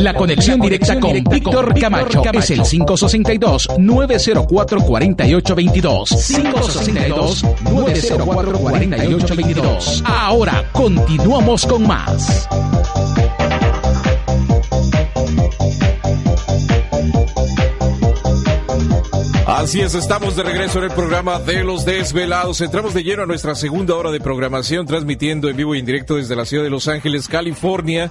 La conexión directa con Víctor Camacho es el 562-904-4822. 562-904-4822. Ahora continuamos con más. Así es, estamos de regreso en el programa de los desvelados. Entramos de lleno a nuestra segunda hora de programación, transmitiendo en vivo y en directo desde la ciudad de Los Ángeles, California.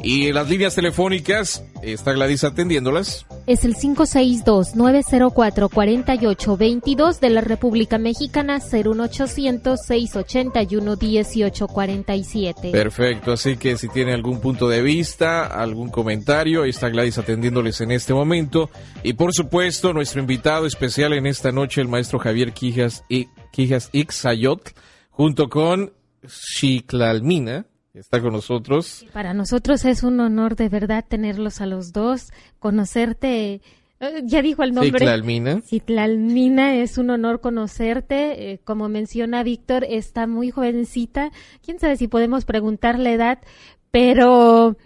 Y las líneas telefónicas, está Gladys atendiéndolas. Es el 562-904-4822 de la República Mexicana, 01800-681-1847. Perfecto, así que si tiene algún punto de vista, algún comentario, ahí está Gladys atendiéndoles en este momento. Y por supuesto, nuestro invitado especial en esta noche, el maestro Javier Quijas, y, Quijas Ixayot, junto con Chiclalmina está con nosotros. Para nosotros es un honor de verdad tenerlos a los dos, conocerte. eh, Ya dijo el nombre. Ciclalmina. Citlalmina, es un honor conocerte. eh, como menciona Víctor, está muy jovencita. Quién sabe si podemos preguntar la edad, pero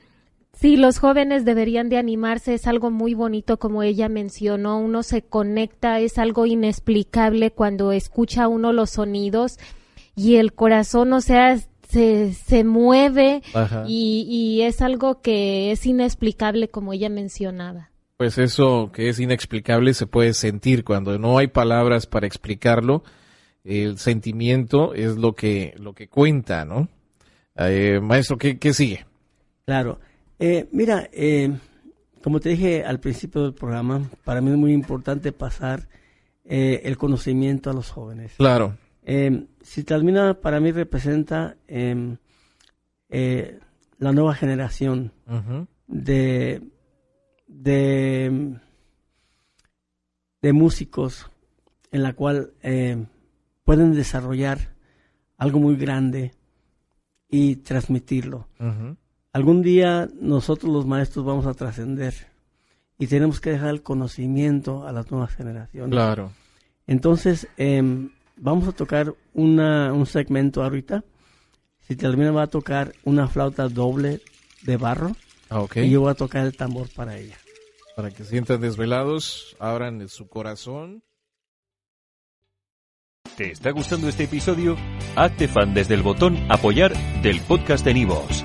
sí, los jóvenes deberían de animarse. Es algo muy bonito, como ella mencionó. Uno se conecta, es algo inexplicable cuando escucha uno los sonidos y el corazón, o sea, se, se mueve y, y es algo que es inexplicable, como ella mencionaba. Pues eso que es inexplicable se puede sentir cuando no hay palabras para explicarlo. El sentimiento es lo que, lo que cuenta, ¿no? Eh, maestro, ¿qué, qué sigue? Claro. Eh, mira, eh, como te dije al principio del programa, para mí es muy importante pasar eh, el conocimiento a los jóvenes. Claro. Eh, Citalmina para mí representa eh, eh, la nueva generación de, de, de músicos en la cual pueden desarrollar algo muy grande y transmitirlo. Algún día nosotros los maestros vamos a trascender y tenemos que dejar el conocimiento a las nuevas generaciones. Claro. Entonces, em, vamos a tocar una, un segmento ahorita. Si termina va a tocar una flauta doble de barro Ah, ok. y yo voy a tocar el tambor para ella. Para que se sientan desvelados, abran su corazón. ¿Te está gustando este episodio? Hazte fan desde el botón Apoyar del podcast de Nivos.